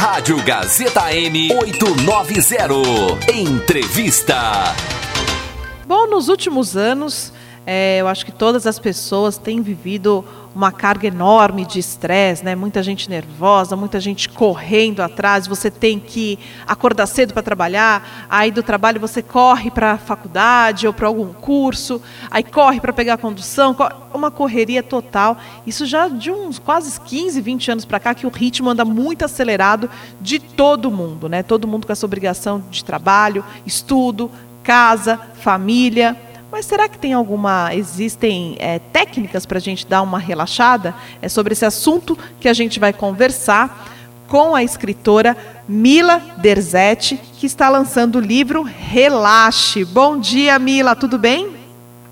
Rádio Gazeta M 890. Entrevista. Bom, nos últimos anos, é, eu acho que todas as pessoas têm vivido uma carga enorme de estresse, né? Muita gente nervosa, muita gente correndo atrás. Você tem que acordar cedo para trabalhar, aí do trabalho você corre para a faculdade ou para algum curso, aí corre para pegar a condução, uma correria total. Isso já de uns quase 15, 20 anos para cá que o ritmo anda muito acelerado de todo mundo, né? Todo mundo com essa obrigação de trabalho, estudo, casa, família. Mas será que tem alguma, existem é, técnicas para a gente dar uma relaxada? É sobre esse assunto que a gente vai conversar com a escritora Mila Derzetti, que está lançando o livro Relaxe. Bom dia, Mila, tudo bem?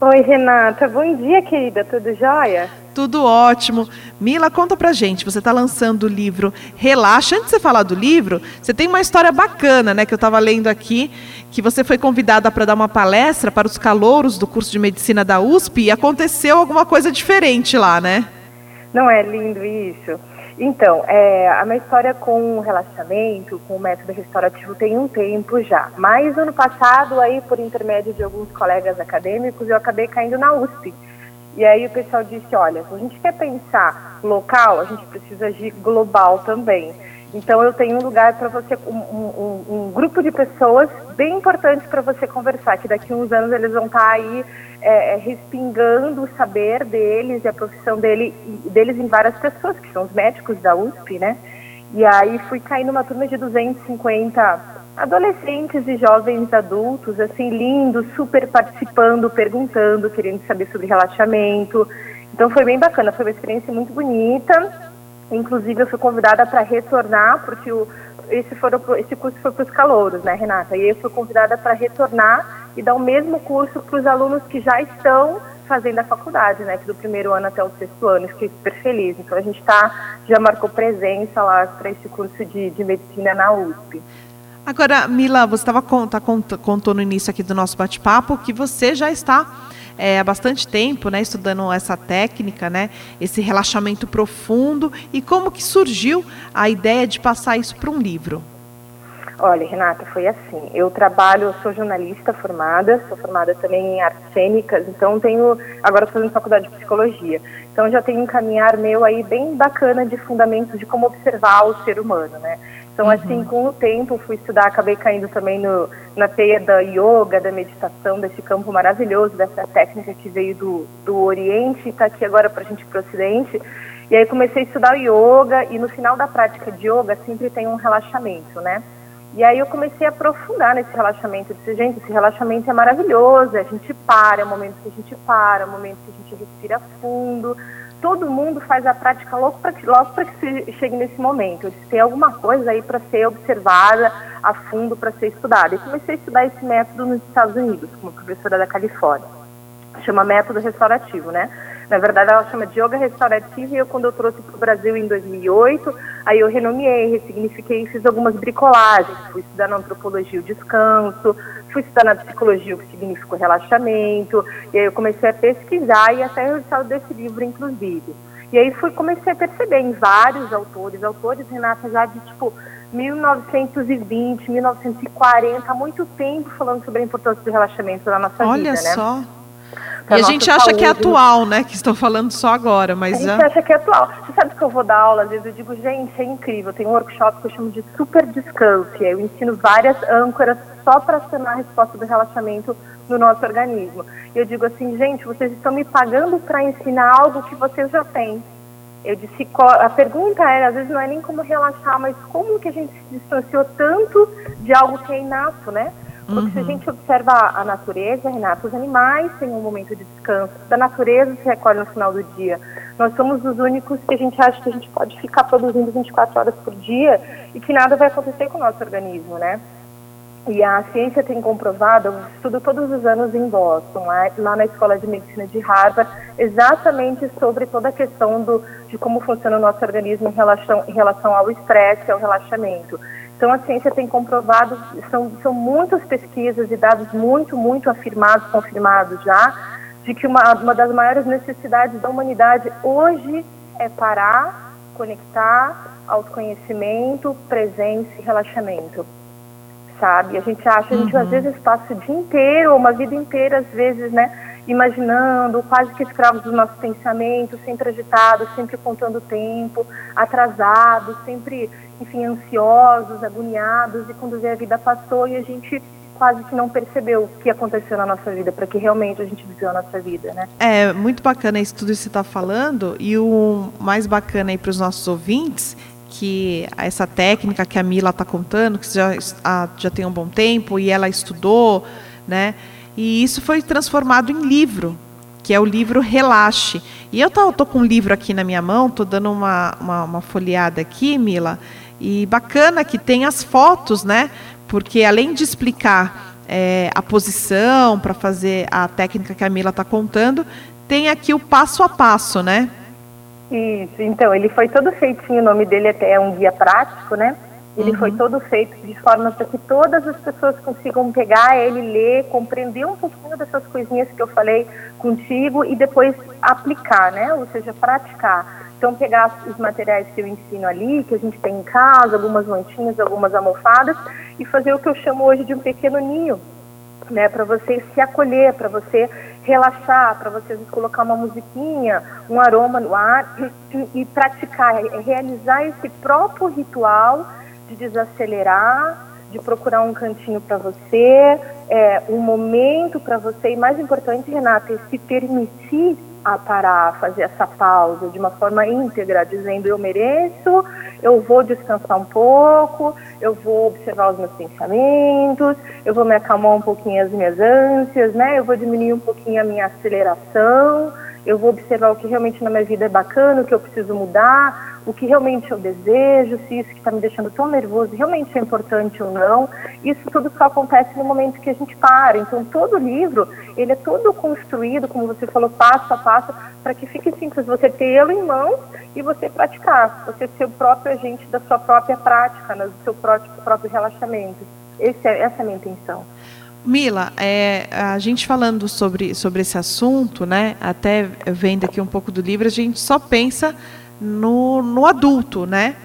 Oi, Renata. Bom dia, querida. Tudo jóia? Tudo ótimo. Mila, conta pra gente. Você está lançando o livro Relaxa. Antes de você falar do livro, você tem uma história bacana, né? Que eu estava lendo aqui, que você foi convidada para dar uma palestra para os calouros do curso de medicina da USP e aconteceu alguma coisa diferente lá, né? Não é lindo isso? Então, é, a minha história com o relaxamento, com o método restaurativo tem um tempo já. Mas ano passado, aí por intermédio de alguns colegas acadêmicos, eu acabei caindo na USP. E aí o pessoal disse, olha, se a gente quer pensar local, a gente precisa de global também. Então eu tenho um lugar para você, um, um, um, grupo de pessoas bem importantes para você conversar, que daqui a uns anos eles vão estar tá aí é, é, respingando o saber deles e a profissão dele, deles em várias pessoas, que são os médicos da USP, né? E aí fui cair numa turma de 250 adolescentes e jovens adultos, assim, lindos, super participando, perguntando, querendo saber sobre relaxamento. Então foi bem bacana, foi uma experiência muito bonita. Inclusive eu fui convidada para retornar, porque o, esse, esse curso foi para os calouros, né, Renata? E eu fui convidada para retornar e dar o mesmo curso para os alunos que já estão fazendo a faculdade, né, que do primeiro ano até o sexto ano, fiquei super feliz. Então a gente tá, já marcou presença lá para esse curso de, de medicina na USP. Agora, Mila, você estava tá, contou no início aqui do nosso bate-papo que você já está é, há bastante tempo, né, estudando essa técnica, né, esse relaxamento profundo e como que surgiu a ideia de passar isso para um livro? Olha, Renata, foi assim. Eu trabalho, eu sou jornalista formada, sou formada também em artes cênicas, então tenho, agora estou fazendo faculdade de psicologia. Então já tenho um caminhar meu aí bem bacana de fundamentos de como observar o ser humano, né? Então, uhum. assim, com o tempo, fui estudar, acabei caindo também no, na teia da yoga, da meditação, desse campo maravilhoso, dessa técnica que veio do, do Oriente e está aqui agora para a gente para o Ocidente. E aí comecei a estudar yoga e no final da prática de yoga sempre tem um relaxamento, né? E aí eu comecei a aprofundar nesse relaxamento. Eu disse, gente, esse relaxamento é maravilhoso, a gente para, é o momento que a gente para, é o momento que a gente respira fundo, todo mundo faz a prática logo para que, chegue nesse momento. Eu disse, tem alguma coisa aí para ser observada a fundo, para ser estudada. E comecei a estudar esse método nos Estados Unidos, como professora da Califórnia. Chama método restaurativo, né? Na verdade, ela chama de yoga restaurativo e eu, quando eu trouxe para o Brasil em 2008, aí eu renomeei, ressignifiquei e fiz algumas bricolagens. Fui estudar na antropologia o descanso, fui estudar na psicologia o que significa o relaxamento, e aí eu comecei a pesquisar e até o resultado desse livro, inclusive. E aí fui, comecei a perceber em vários autores, autores, Renata, já de tipo 1920, 1940, há muito tempo falando sobre a importância do relaxamento na nossa Olha vida, né? só. E a gente acha saúde. que é atual, né? Que estão falando só agora, mas a gente acha que é atual. Você sabe que eu vou dar aula, às vezes eu digo, gente, é incrível. Tem um workshop que eu chamo de super descanso. E aí eu ensino várias âncoras só para acionar a resposta do relaxamento no nosso organismo. E eu digo assim, gente, vocês estão me pagando para ensinar algo que vocês já têm. Eu disse, a pergunta era, às vezes não é nem como relaxar, mas como que a gente se distanciou tanto de algo que é inato, né? Porque uhum. se a uhum. gente observa a natureza, Renato, os animais têm um momento de descanso, da natureza se recolhe no final do dia. Nós somos os únicos que a gente acha que a gente pode ficar produzindo 24 horas por dia e que nada vai acontecer com o nosso organismo, né? E a ciência tem comprovado, eu estudo todos os anos em Boston, lá, lá na Escola de Medicina de Harvard, exatamente sobre toda a questão do, de como funciona o nosso organismo em relação, em relação ao estresse ao relaxamento. Então, a ciência tem comprovado, são, são muitas pesquisas e dados muito, muito afirmados, confirmados já, de que uma, uma das maiores necessidades da humanidade hoje é parar, conectar, autoconhecimento, presença e relaxamento. Sabe? A gente acha, a gente uhum. às vezes passa o dia inteiro, uma vida inteira, às vezes, né? Imaginando, quase que escravos dos nossos pensamentos, sempre agitados, sempre contando tempo, atrasados, sempre, enfim, ansiosos, agoniados, e quando vê a vida passou e a gente quase que não percebeu o que aconteceu na nossa vida, para que realmente a gente viveu a nossa vida, né? É, muito bacana isso tudo que você está falando, e o mais bacana aí para os nossos ouvintes, que essa técnica que a Mila está contando, que já, já tem um bom tempo, e ela estudou, né? E isso foi transformado em livro, que é o livro Relaxe. E eu tô com um livro aqui na minha mão, tô dando uma, uma, uma folheada aqui, Mila, e bacana que tem as fotos, né? porque além de explicar é, a posição para fazer a técnica que a Mila está contando, tem aqui o passo a passo, né? Isso, então, ele foi todo feitinho, o nome dele até é um guia prático, né? Ele uhum. foi todo feito de forma para que todas as pessoas consigam pegar ele, ler, compreender um pouquinho dessas coisinhas que eu falei contigo e depois aplicar, né? Ou seja, praticar. Então, pegar os materiais que eu ensino ali, que a gente tem em casa, algumas mantinhas, algumas almofadas, e fazer o que eu chamo hoje de um pequeno ninho, né? Para você se acolher, para você relaxar, para você colocar uma musiquinha, um aroma no ar e, e praticar, realizar esse próprio ritual de desacelerar, de procurar um cantinho para você, é, um momento para você, e mais importante, Renata, é se permitir a parar, fazer essa pausa de uma forma íntegra, dizendo eu mereço, eu vou descansar um pouco, eu vou observar os meus pensamentos, eu vou me acalmar um pouquinho as minhas ânsias, né? Eu vou diminuir um pouquinho a minha aceleração, eu vou observar o que realmente na minha vida é bacana, o que eu preciso mudar, o que realmente eu desejo, se isso que está me deixando tão nervoso realmente é importante ou não. Isso tudo só acontece no momento que a gente para. Então, todo livro, ele é todo construído, como você falou, passo a passo, para que fique simples você tê-lo em mãos e você praticar. Você ser o próprio agente da sua própria prática, né, do seu próprio, próprio relaxamento. É, essa é a minha intenção. Mila, é, a gente falando sobre, sobre esse assunto, né, até vendo aqui um pouco do livro, a gente só pensa no, no adulto, né?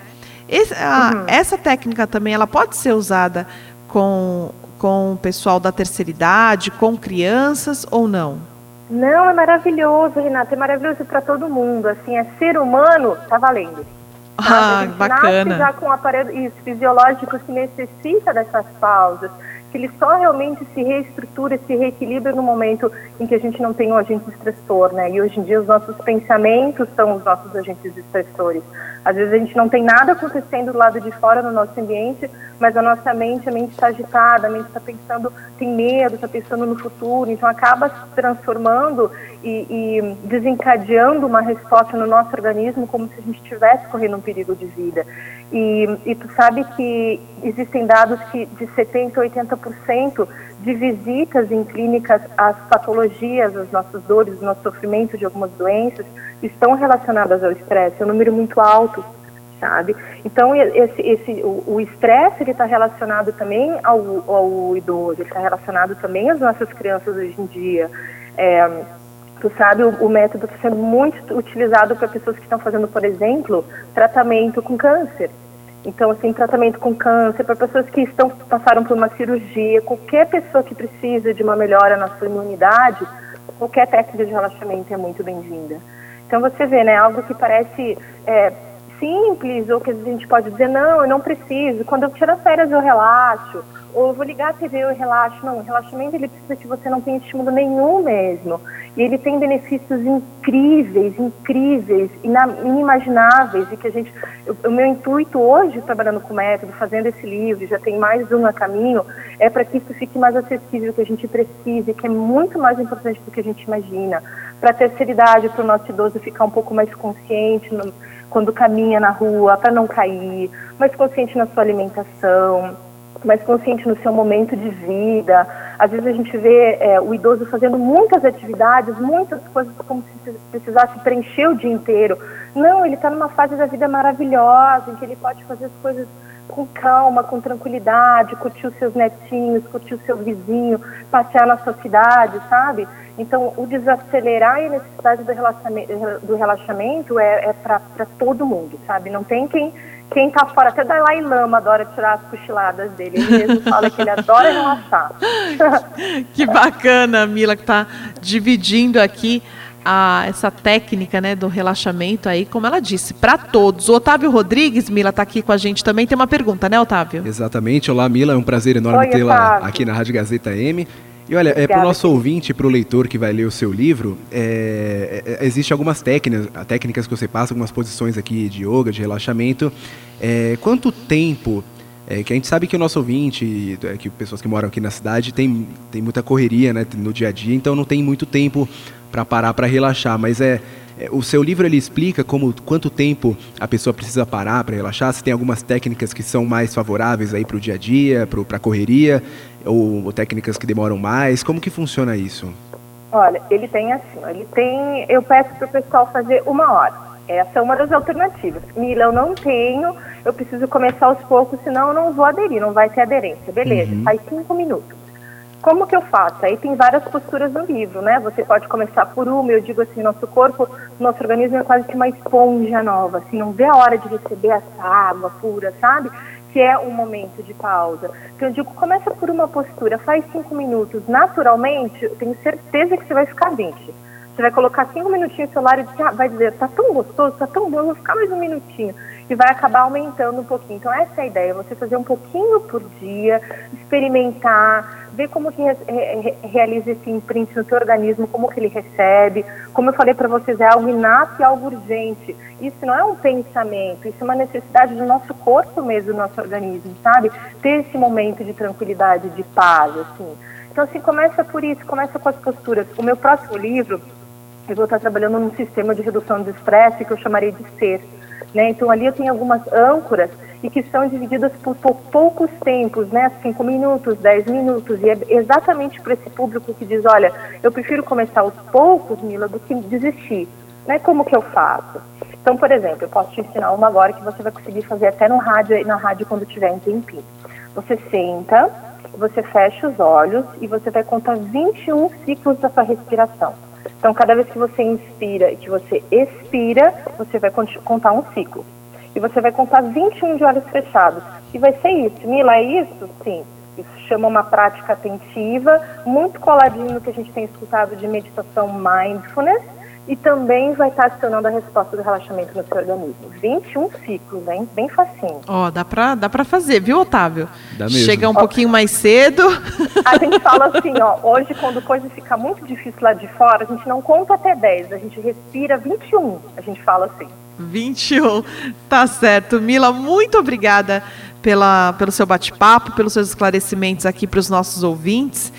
Esse, a, uhum. Essa técnica também ela pode ser usada com, com o pessoal da terceira idade, com crianças ou não? Não, é maravilhoso, Renata, é maravilhoso para todo mundo. Assim, é ser humano, tá valendo. Ah, bacana. já com um aparelho isso, fisiológico que necessita dessas pausas que ele só realmente se reestrutura, se reequilibra no momento em que a gente não tem um agente estressor, né? E hoje em dia os nossos pensamentos são os nossos agentes estressores. Às vezes a gente não tem nada acontecendo do lado de fora no nosso ambiente, mas a nossa mente, a mente está agitada, a mente está pensando, tem medo, está pensando no futuro, então acaba se transformando e, e, desencadeando uma resposta no nosso organismo como se a gente estivesse correndo um perigo de vida. E, e tu sabe que existem dados que de 70% a 80% de visitas em clínicas às patologias, às nossas dores, ao nosso sofrimento de algumas doenças estão relacionadas ao estresse, é um número muito alto, sabe? Então, esse, esse, o estresse está relacionado também ao, ao idoso, ele está relacionado também às nossas crianças hoje em dia. É, tu sabe, o, o método está sendo muito utilizado para pessoas que estão fazendo, por exemplo, tratamento com câncer. Então, assim, tratamento com câncer, para pessoas que estão passaram por uma cirurgia, qualquer pessoa que precisa de uma melhora na sua imunidade, qualquer técnica de relaxamento é muito bem-vinda. Então, você vê, né, algo que parece é, simples, ou que a gente pode dizer, não, eu não preciso, quando eu tiro as férias eu relaxo, ou eu vou ligar a TV e relaxo. Não, o relaxamento ele precisa que você não tenha estímulo nenhum mesmo. E ele tem benefícios incríveis, incríveis, inimagináveis, e que a gente. o meu intuito hoje, trabalhando com o método, fazendo esse livro, já tem mais um a caminho, é para que isso fique mais acessível, que a gente precise, que é muito mais importante do que a gente imagina. Para a terceira idade, para o nosso idoso ficar um pouco mais consciente no, quando caminha na rua, para não cair, mais consciente na sua alimentação mais consciente no seu momento de vida. Às vezes a gente vê é, o idoso fazendo muitas atividades, muitas coisas como se precisasse preencher o dia inteiro. Não, ele está numa fase da vida maravilhosa, em que ele pode fazer as coisas com calma, com tranquilidade, curtir os seus netinhos, curtir o seu vizinho, passear na sua cidade, sabe? Então, o desacelerar e a necessidade do relaxamento, do relaxamento é, é para todo mundo, sabe? Não tem quem quem tá fora, até Dalai Lama adora tirar as cochiladas dele. Ele mesmo fala que ele adora relaxar. que bacana, Mila, que tá dividindo aqui a, essa técnica né, do relaxamento aí, como ela disse, para todos. O Otávio Rodrigues, Mila, está aqui com a gente também. Tem uma pergunta, né, Otávio? Exatamente. Olá, Mila. É um prazer enorme tê-la aqui na Rádio Gazeta M. E olha, é, para o nosso ouvinte, para o leitor que vai ler o seu livro, é, é, existem algumas técnicas, técnicas que você passa, algumas posições aqui de yoga, de relaxamento. É, quanto tempo é, que a gente sabe que o nosso ouvinte, é, que pessoas que moram aqui na cidade, tem, tem muita correria né, no dia a dia, então não tem muito tempo para parar para relaxar. Mas é, é, o seu livro ele explica como quanto tempo a pessoa precisa parar para relaxar. Se tem algumas técnicas que são mais favoráveis aí para o dia a dia, para a correria, ou, ou técnicas que demoram mais. Como que funciona isso? Olha, ele tem assim, ele tem. Eu peço para o pessoal fazer uma hora. Essa é uma das alternativas. Mila, eu não tenho, eu preciso começar aos poucos, senão eu não vou aderir, não vai ter aderência. Beleza, uhum. faz cinco minutos. Como que eu faço? Aí tem várias posturas no livro, né? Você pode começar por uma, eu digo assim, nosso corpo, nosso organismo é quase que uma esponja nova, assim, não vê a hora de receber essa água pura, sabe? Que é um momento de pausa. Então eu digo, começa por uma postura, faz cinco minutos, naturalmente, eu tenho certeza que você vai ficar 20 você vai colocar cinco minutinhos no celular e ah, vai dizer, tá tão gostoso, tá tão bom, vou ficar mais um minutinho. E vai acabar aumentando um pouquinho. Então essa é a ideia, você fazer um pouquinho por dia, experimentar, ver como que re re realiza esse imprint no seu organismo, como que ele recebe. Como eu falei para vocês, é algo inato e algo urgente. Isso não é um pensamento, isso é uma necessidade do nosso corpo mesmo, do nosso organismo, sabe? Ter esse momento de tranquilidade, de paz, assim. Então, assim, começa por isso, começa com as posturas. O meu próximo livro, eu vou estar trabalhando num sistema de redução de estresse que eu chamaria de ser. Né? Então ali eu tenho algumas âncoras e que são divididas por, poucos tempos, né? Cinco minutos, dez minutos, e é exatamente para esse público que diz, olha, eu prefiro começar aos poucos, Mila, do que desistir. Né? Como que eu faço? Então, por exemplo, eu posso te ensinar uma agora que você vai conseguir fazer até no rádio, na rádio quando tiver um tempinho. Você senta, você fecha os olhos e você vai contar 21 ciclos da sua respiração. Então, cada vez que você inspira e que você expira, você vai contar um ciclo. E você vai contar 21 de olhos fechados. E vai ser isso. Mila, é isso? Sim. Isso chama uma prática atentiva, muito coladinho no que a gente tem escutado de meditação mindfulness e também vai estar acionando a resposta do relaxamento no seu organismo. 21 ciclos, hein? Bem facinho. Ó, oh, dá pra, dá pra fazer, viu, Otávio? Dá mesmo. Chega um pouquinho mais cedo. A gente fala assim, ó, hoje quando coisa fica muito difícil lá de fora, a gente não conta até 10, a gente respira 21, a gente fala assim. 21, tá certo. Mila, muito obrigada pela, pelo seu bate-papo, pelos seus esclarecimentos aqui para os nossos ouvintes.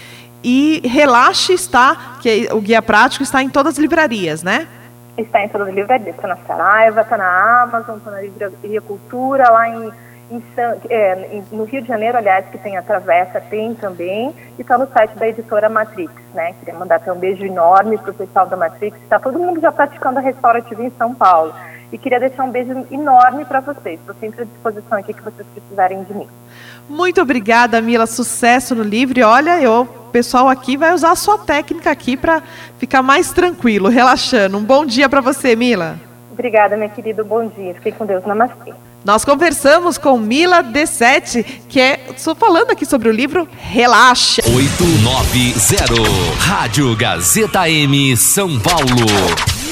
E Relaxe está, que o guia prático está em todas as livrarias, né? Está em todas as livrarias. Está na Saraiva, está na Amazon, está na Livraria Cultura, lá em, em, é, no Rio de Janeiro, aliás, que tem a Travessa, tem também. E está no site da editora Matrix, né? Queria mandar até um beijo enorme para o pessoal da Matrix. Está todo mundo já praticando a restaurativa em São Paulo. E queria deixar um beijo enorme para vocês. Estou sempre à disposição aqui que vocês precisarem de mim. Muito obrigada, Mila. Sucesso no livro. E olha, eu, pessoal aqui vai usar a sua técnica aqui para ficar mais tranquilo, relaxando. Um bom dia para você, Mila. Obrigada, minha querida. Bom dia. Fique com Deus. Namastê. Nós conversamos com Mila D7, que é. Estou falando aqui sobre o livro Relaxa. 890 Rádio Gazeta M São Paulo.